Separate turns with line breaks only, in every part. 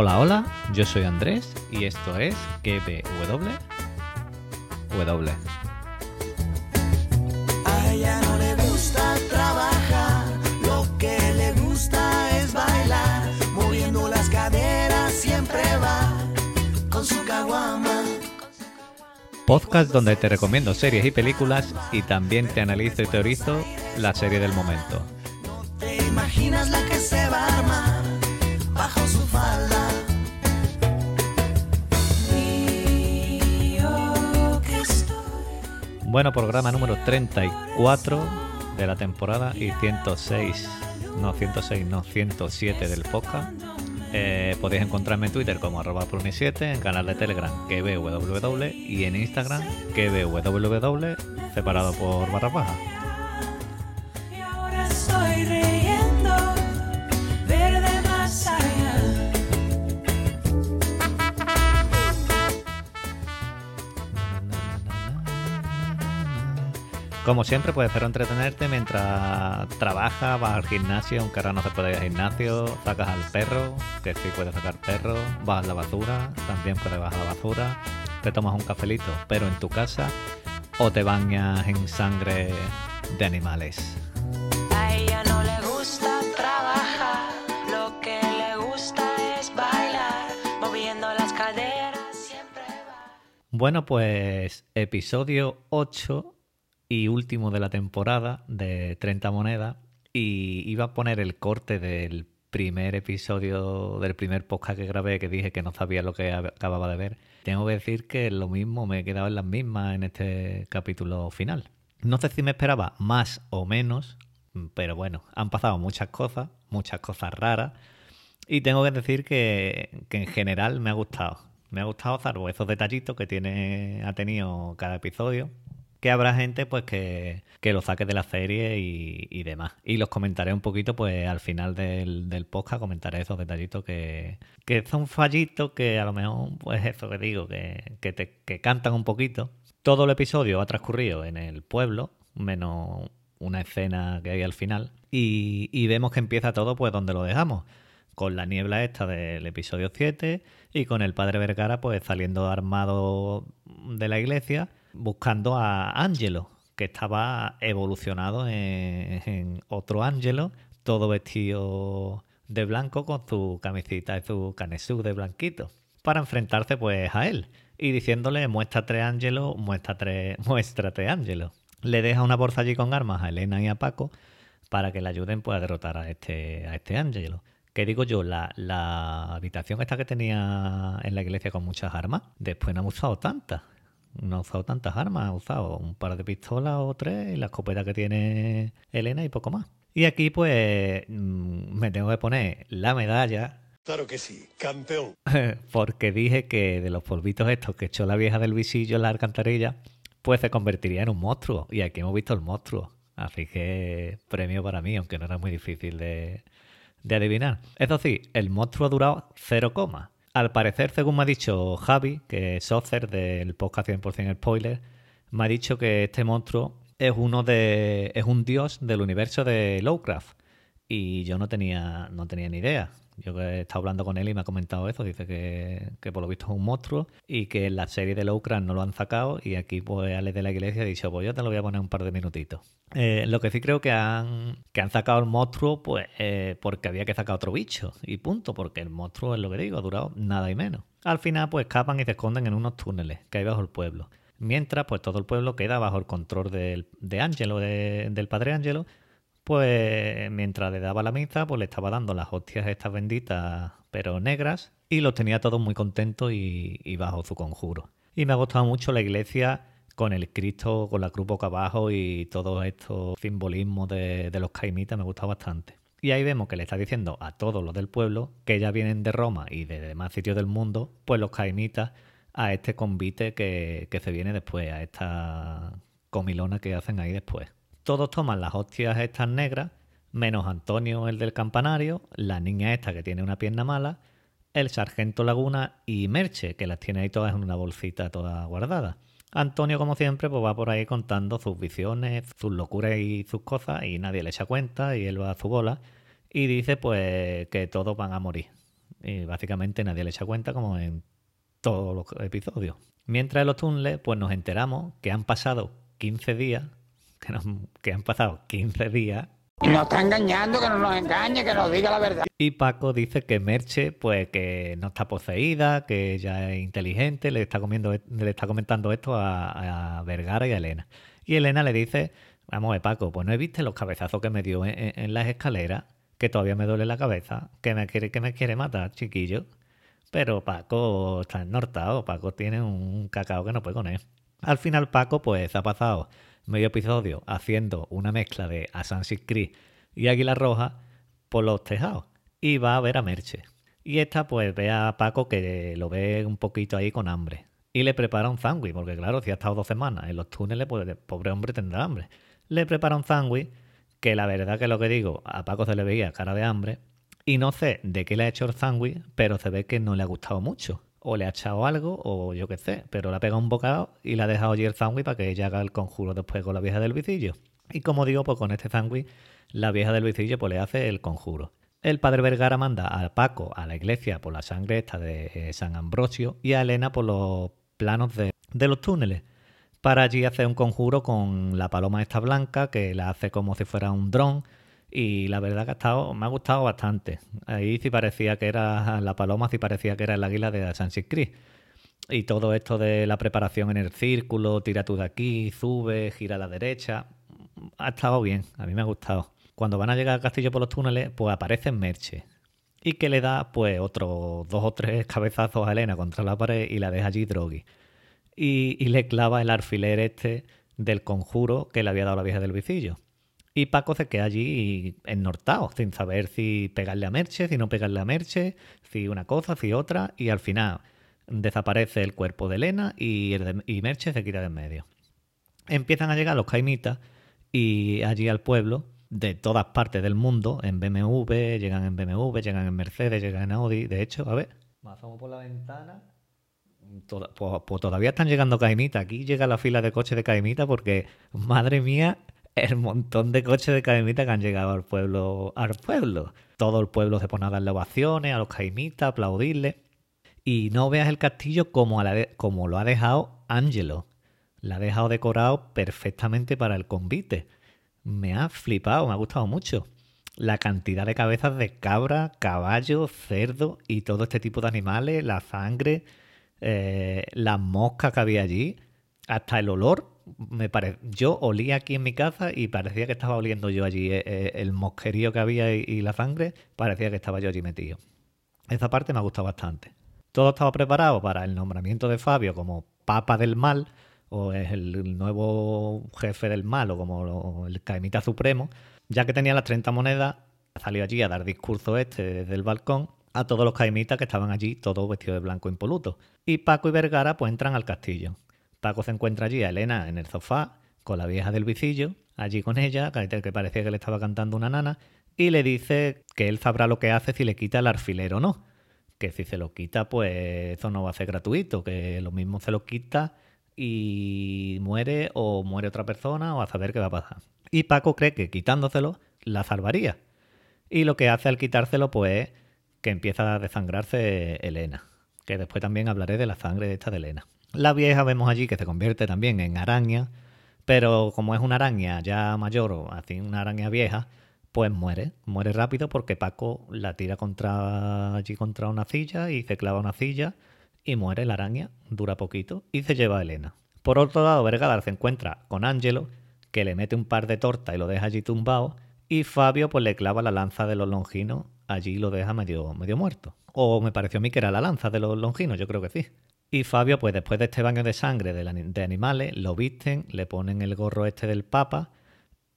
Hola, hola, yo soy Andrés y esto es KBW. W.
A ella no le gusta trabajar, lo que le gusta es bailar, moviendo las caderas siempre va con su caguama.
Podcast donde te recomiendo series y películas y también te analizo y teorizo la serie del momento.
¿Te imaginas
Bueno, programa número 34 de la temporada y 106, no 106, no 107 del podcast. Eh, podéis encontrarme en Twitter como arroba pruni7, en canal de Telegram kvww y en Instagram kvww separado por barra baja. Como siempre, puedes hacer entretenerte mientras trabajas, vas al gimnasio, aunque ahora no se puede ir al gimnasio, sacas al perro, que sí puedes sacar perro, vas a la basura, también puedes bajar a la basura, te tomas un cafelito, pero en tu casa, o te bañas en sangre de animales.
A ella no le gusta trabajar, lo que le gusta es bailar, moviendo las caderas siempre va.
Bueno, pues episodio 8 y último de la temporada de 30 monedas y iba a poner el corte del primer episodio del primer podcast que grabé que dije que no sabía lo que ab- acababa de ver. Tengo que decir que lo mismo me he quedado en las mismas en este capítulo final. No sé si me esperaba más o menos, pero bueno, han pasado muchas cosas, muchas cosas raras y tengo que decir que, que en general me ha gustado. Me ha gustado, salvo esos detallitos que tiene, ha tenido cada episodio. Que habrá gente pues que, que lo saque de la serie y, demás. Y los comentaré un poquito, pues al final del, del podcast comentaré esos detallitos que, que son fallitos que a lo mejor, pues eso que digo, que, que te que cantan un poquito. Todo el episodio ha transcurrido en el pueblo, menos una escena que hay al final. Y, y vemos que empieza todo pues donde lo dejamos con la niebla esta del episodio 7 y con el padre Vergara pues saliendo armado de la iglesia buscando a Ángelo, que estaba evolucionado en, otro Ángelo, todo vestido de blanco con su camisita y su canesú de blanquito, para enfrentarse pues a él y diciéndole muéstrate Ángelo, muéstrate, muéstrate Ángelo. Le deja una bolsa allí con armas a Elena y a Paco para que le ayuden pues, a derrotar a este, a este. Que digo yo, la, la habitación esta que tenía en la iglesia con muchas armas, después no ha usado tantas. No ha usado tantas armas, ha usado un par de pistolas o tres, y la escopeta que tiene Elena y poco más. Y aquí pues mm, me tengo que poner la medalla
Claro que sí, campeón.
porque dije que de los polvitos estos que echó la vieja del visillo en la alcantarilla, pues se convertiría en un monstruo. Y aquí hemos visto el monstruo. Así que premio para mí, aunque no era muy difícil de, de adivinar. Eso sí, el monstruo ha durado 0, coma. Al parecer, según me ha dicho Javi, que es Socer del podcast 100% Spoiler, me ha dicho que este monstruo es uno de. es un dios del universo de Lovecraft. Y yo no tenía, no tenía ni idea. Yo he estado hablando con él y me ha comentado eso. Dice que, que por lo visto es un monstruo y que en la serie de Lovecraft no lo han sacado. Y aquí, pues, Alex de la Iglesia ha dicho: Pues yo te lo voy a poner un par de minutitos. Eh, lo que sí creo que han, que han sacado el monstruo, pues, eh, porque había que sacar otro bicho. Y punto, porque el monstruo es lo que digo, ha durado nada y menos. Al final, pues, escapan y se esconden en unos túneles que hay bajo el pueblo. Mientras, pues, todo el pueblo queda bajo el control del, de Ángelo, de- del padre Ángelo pues mientras le daba la misa, pues le estaba dando las hostias estas benditas, pero negras, y los tenía todos muy contentos y, bajo su conjuro. Y me ha gustado mucho la iglesia con el Cristo, con la cruz boca abajo y todos estos simbolismos de, de los caimitas, me gusta bastante. Y ahí vemos que le está diciendo a todos los del pueblo que ya vienen de Roma y de demás sitios del mundo, pues los caimitas a este convite que, que se viene después, a esta comilona que hacen ahí después. Todos toman las hostias estas negras, menos Antonio, el del campanario, la niña esta que tiene una pierna mala, el sargento Laguna y Merche, que las tiene ahí todas en una bolsita toda guardada. Antonio, como siempre, pues va por ahí contando sus visiones, sus locuras y sus cosas, y nadie le echa cuenta, y él va a su bola, y dice pues que todos van a morir. Y básicamente nadie le echa cuenta como en todos los episodios. Mientras en los túneles, pues nos enteramos que han pasado 15 días, que, nos- que han pasado 15 días
Y nos está engañando, que no nos engañe, que nos diga la verdad.
Y Paco dice que Merche, pues que no está poseída, que ella es inteligente, le está, comiendo, le está comentando esto a, a Vergara y a Elena. Y Elena le dice, vamos ver Paco, pues no viste los cabezazos que me dio en, en- en las escaleras, que todavía me duele la cabeza, que me quiere, que me quiere matar, chiquillo. Pero Paco está ennortado, Paco tiene un cacao que no puede con él. Al final Paco pues ha pasado medio episodio haciendo una mezcla de Assassin's Creed y Águila Roja por los tejados y va a ver a Merche. Y esta pues ve a Paco que lo ve un poquito ahí con hambre y le prepara un sándwich, porque claro, si ha estado dos semanas en los túneles, pues el pobre hombre tendrá hambre. Le prepara un sándwich que la verdad que lo que digo, a Paco se le veía cara de hambre y no sé de qué le ha hecho el sándwich, pero se ve que no le ha gustado mucho. O le ha echado algo, o yo qué sé, pero le ha pegado un bocado y le ha dejado allí el sándwich para que ella haga el conjuro después con la vieja del vicillo. Y como digo, pues con este sándwich, la vieja del vicillo pues le hace el conjuro. El padre Vergara manda a Paco a la iglesia por la sangre esta de eh, San Ambrosio y a Elena por los planos de, de los túneles para allí hacer un conjuro con la paloma esta blanca que la hace como si fuera un dron y la verdad que ha estado, me ha gustado bastante. Ahí sí parecía que era la paloma, sí parecía que era el águila de Assassin's Creed. Y todo esto de la preparación en el círculo, tira tú de aquí, sube, gira a la derecha, ha estado bien, a mí me ha gustado. Cuando van a llegar al castillo por los túneles, pues aparece Merche. Y que le da pues otros dos o tres cabezazos a Elena contra la pared y la deja allí drogui y, y le clava el alfiler este del conjuro que le había dado la vieja del vicillo. Y Paco se queda allí ennortado, sin saber si pegarle a Merche, si no pegarle a Merche, si una cosa, si otra, y al final desaparece el cuerpo de Elena y, el de- y Merche se quita de en medio. Empiezan a llegar los caimitas y allí al pueblo, de todas partes del mundo, en BMW, llegan en BMW, llegan en Mercedes, llegan en Audi. De hecho, a ver, asomo por la ventana Toda- pues, pues todavía están llegando caimitas. Aquí llega la fila de coches de caimita porque, madre mía, el montón de coches de caimita que han llegado al pueblo. Al pueblo. Todo el pueblo se pone a darle ovaciones a los caimitas, a aplaudirles. Y no veas el castillo como, como lo ha dejado Angelo. La ha dejado decorado perfectamente para el convite. Me ha flipado, me ha gustado mucho. La cantidad de cabezas de cabra, caballo, cerdo y todo este tipo de animales, la sangre, eh, las moscas que había allí, hasta el olor. Me pare... Yo olía aquí en mi casa y parecía que estaba oliendo yo allí eh, eh, el mosquerío que había y, la sangre, parecía que estaba yo allí metido. Esa parte me ha gustado bastante. Todo estaba preparado para el nombramiento de Fabio como Papa del Mal, o es el, nuevo jefe del mal, o como el caimita supremo, ya que tenía las 30 monedas, salió allí a dar discurso este desde el balcón a todos los caimitas que estaban allí, todos vestidos de blanco impoluto. Y Paco y Vergara pues entran al castillo. Paco se encuentra allí a Elena en el sofá, con la vieja del vicillo, allí con ella, que parecía que le estaba cantando una nana, y le dice que él sabrá lo que hace si le quita el alfiler o no. Que si se lo quita, pues eso no va a ser gratuito, que lo mismo se lo quita y muere o muere otra persona o a saber qué va a pasar. Y Paco cree que quitándoselo la salvaría. Y lo que hace al quitárselo, pues, es que empieza a desangrarse Elena. Que después también hablaré de la sangre esta de Elena. La vieja vemos allí que se convierte también en araña, pero como es una araña ya mayor o así una araña vieja, pues muere. Muere rápido porque Paco la tira contra allí contra una silla y se clava una silla y muere la araña. Dura poquito y se lleva a Elena. Por otro lado, Vergara se encuentra con Angelo, que le mete un par de tortas y lo deja allí tumbado, y Fabio pues le clava la lanza de los longinos, allí lo deja medio, medio muerto. O me pareció a mí que era la lanza de los longinos, yo creo que sí. Y Fabio, pues después de este baño de sangre de, animales, lo visten, le ponen el gorro este del Papa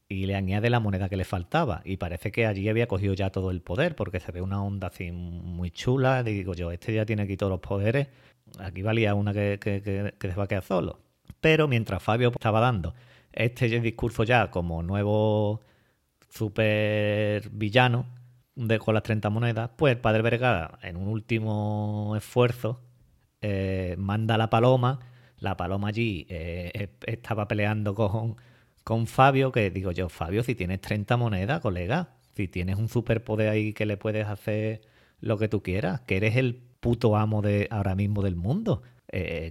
y le añade la moneda que le faltaba. Y parece que allí había cogido ya todo el poder, porque se ve una onda así muy chula. Digo yo, este ya tiene aquí todos los poderes. Aquí valía una que, que- que- que se va a quedar solo. Pero mientras Fabio estaba dando este discurso ya como nuevo super villano de, las 30 monedas, pues el padre Vergara, en un último esfuerzo, eh, manda a la paloma. La paloma allí eh, eh, estaba peleando con, con Fabio, que digo yo, Fabio, si tienes 30 monedas, colega, si tienes un superpoder ahí que le puedes hacer lo que tú quieras, que eres el puto amo de ahora mismo del mundo.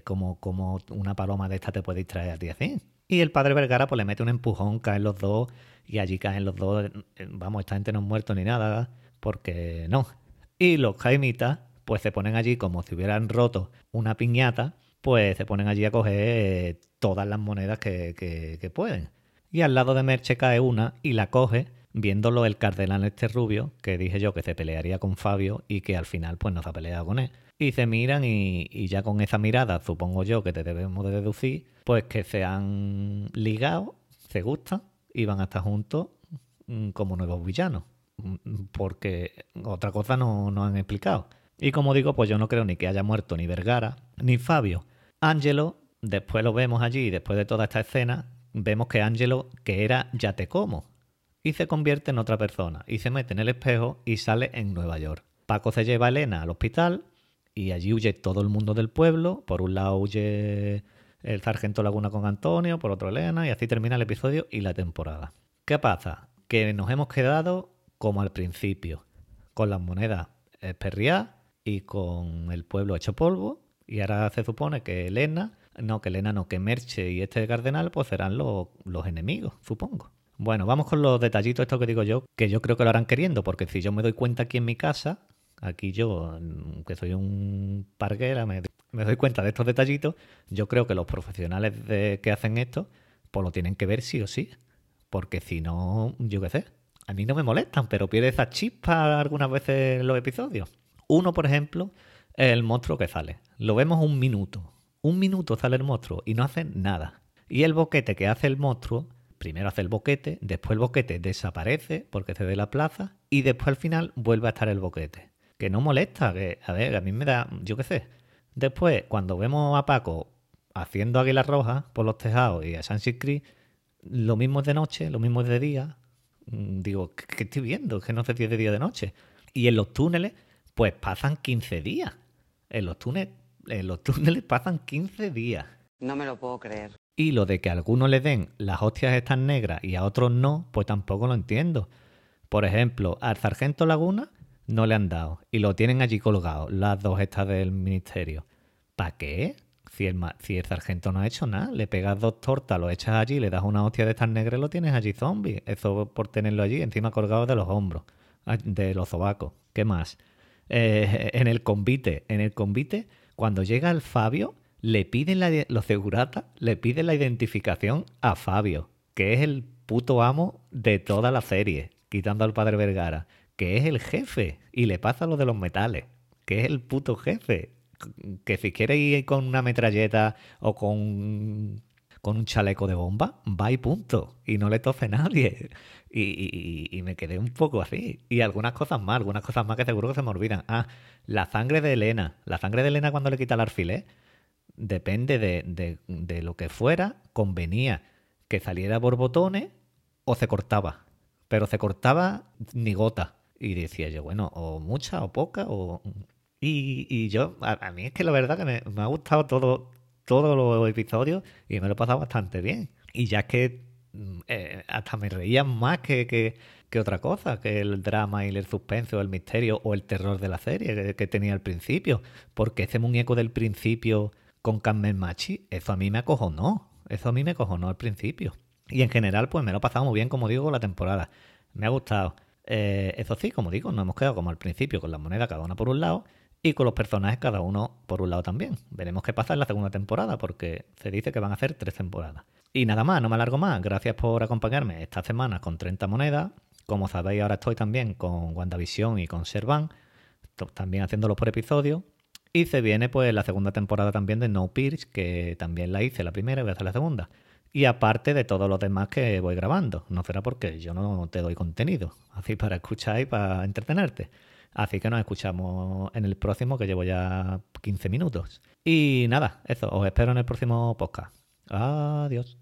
Como, como una paloma de esta te puede distraer a ti así. Y el padre Vergara pues le mete un empujón, caen los dos y allí caen los dos. Vamos, esta gente no es muerto ni nada, porque no. Y los jaimitas pues se ponen allí como si hubieran roto una piñata, pues se ponen allí a coger eh, todas las monedas que, pueden. Y al lado de Merche cae una y la coge, viéndolo el cardenal este rubio, que dije yo que se pelearía con Fabio y que al final pues no se ha peleado con él. Y se miran y, ya con esa mirada, supongo yo que te debemos de deducir, pues que se han ligado, se gustan y van a estar juntos mm, como nuevos villanos. Mm, Porque otra cosa no, no han explicado. Y como digo, pues yo no creo ni que haya muerto ni Vergara ni Fabio. Ángelo, después lo vemos allí, después de toda esta escena, vemos que Ángelo, que era ya te como, y se convierte en otra persona, y se mete en el espejo y sale en Nueva York. Paco se lleva a Elena al hospital y allí huye todo el mundo del pueblo. Por un lado huye el sargento Laguna con Antonio, por otro Elena, y así termina el episodio y la temporada. ¿Qué pasa? Que nos hemos quedado como al principio, con las monedas esperriadas y con el pueblo hecho polvo. Y ahora se supone que Elena, no, que Elena no, que Merche y este cardenal, pues serán los, los enemigos, supongo. Bueno, vamos con los detallitos, esto que digo yo, que yo creo que lo harán queriendo, porque si yo me doy cuenta aquí en mi casa, aquí yo, mm, que soy un parguera, me, doy cuenta de estos detallitos, yo creo que los profesionales de, que hacen esto, pues lo tienen que ver sí o sí. Porque si no, yo qué sé, a mí no me molestan, pero pierde esa chispa algunas veces en los episodios. Uno, por ejemplo, es el monstruo que sale. Lo vemos un minuto. Un minuto sale el monstruo y no hace nada. Y el boquete que hace el monstruo, primero hace el boquete, después el boquete desaparece porque se la plaza y después al final vuelve a estar el boquete. Que no molesta, que a ver, a mí me da, yo qué sé. Después, cuando vemos a Paco haciendo águilas rojas por los tejados y a Sunset Creek, lo mismo es de noche, lo mismo es de día. Mm, Digo, ¿qué, estoy viendo? Que no sé si de día de noche. Y en los túneles, pues pasan 15 días. En los túneles, en los túneles pasan 15 días.
No me lo puedo creer.
Y lo de que a algunos le den las hostias estas negras y a otros no, pues tampoco lo entiendo. Por ejemplo, al sargento Laguna no le han dado y lo tienen allí colgado, las dos estas del ministerio. ¿Para qué? Si el, ma- si el sargento no ha hecho nada, le pegas dos tortas, lo echas allí, le das una hostia de estas negras y lo tienes allí zombie. Eso por tenerlo allí, encima colgado de los hombros, ah, de los sobacos. ¿Qué más? Eh, en el convite, en el convite, cuando llega el Fabio, le piden la, los le piden la identificación a Fabio, que es el puto amo de toda la serie, quitando al padre Vergara, que es el jefe, y le pasa lo de los metales, que es el puto jefe. Que si quiere ir con una metralleta o con, con un chaleco de bomba, va y punto. Y no le toce nadie. Y, y- y me quedé un poco así. Y algunas cosas más, algunas cosas más que seguro que se me olvidan. Ah, la sangre de Elena. La sangre de Elena cuando le quita el alfiler, depende de, de- de lo que fuera, convenía que saliera por botones o se cortaba. Pero se cortaba ni gota. Y decía yo, bueno, o mucha o poca, o... Y, y yo, a, a mí es que la verdad que me, me ha gustado todo, todos los episodios y me lo he pasado bastante bien. Y ya es que mm, eh, hasta me reía más que, que, que otra cosa, que el drama y el suspense o el misterio o el terror de la serie que, tenía al principio. Porque ese muñeco del principio con Carmen Machi, eso a mí me acojonó. Eso a mí me acojonó al principio. Y en general, pues me lo he pasado muy bien, como digo, la temporada. Me ha gustado. Eh, eso sí, como digo, nos hemos quedado como al principio con las monedas cada una por un lado y con los personajes cada uno por un lado también. Veremos qué pasa en la segunda temporada porque se dice que van a hacer tres temporadas. Y nada más, no me alargo más. Gracias por acompañarme esta semana con 30 monedas. Como sabéis, ahora estoy también con WandaVision y con Servan, también haciéndolo por episodio. Y se viene pues la segunda temporada también de No Pierce, que también la hice la primera y voy a hacer la segunda. Y aparte de todos los demás que voy grabando. No será porque yo no te doy contenido, así para escuchar y para entretenerte. Así que nos escuchamos en el próximo, que llevo ya 15 minutos. Y nada, eso, os espero en el próximo podcast. Adiós.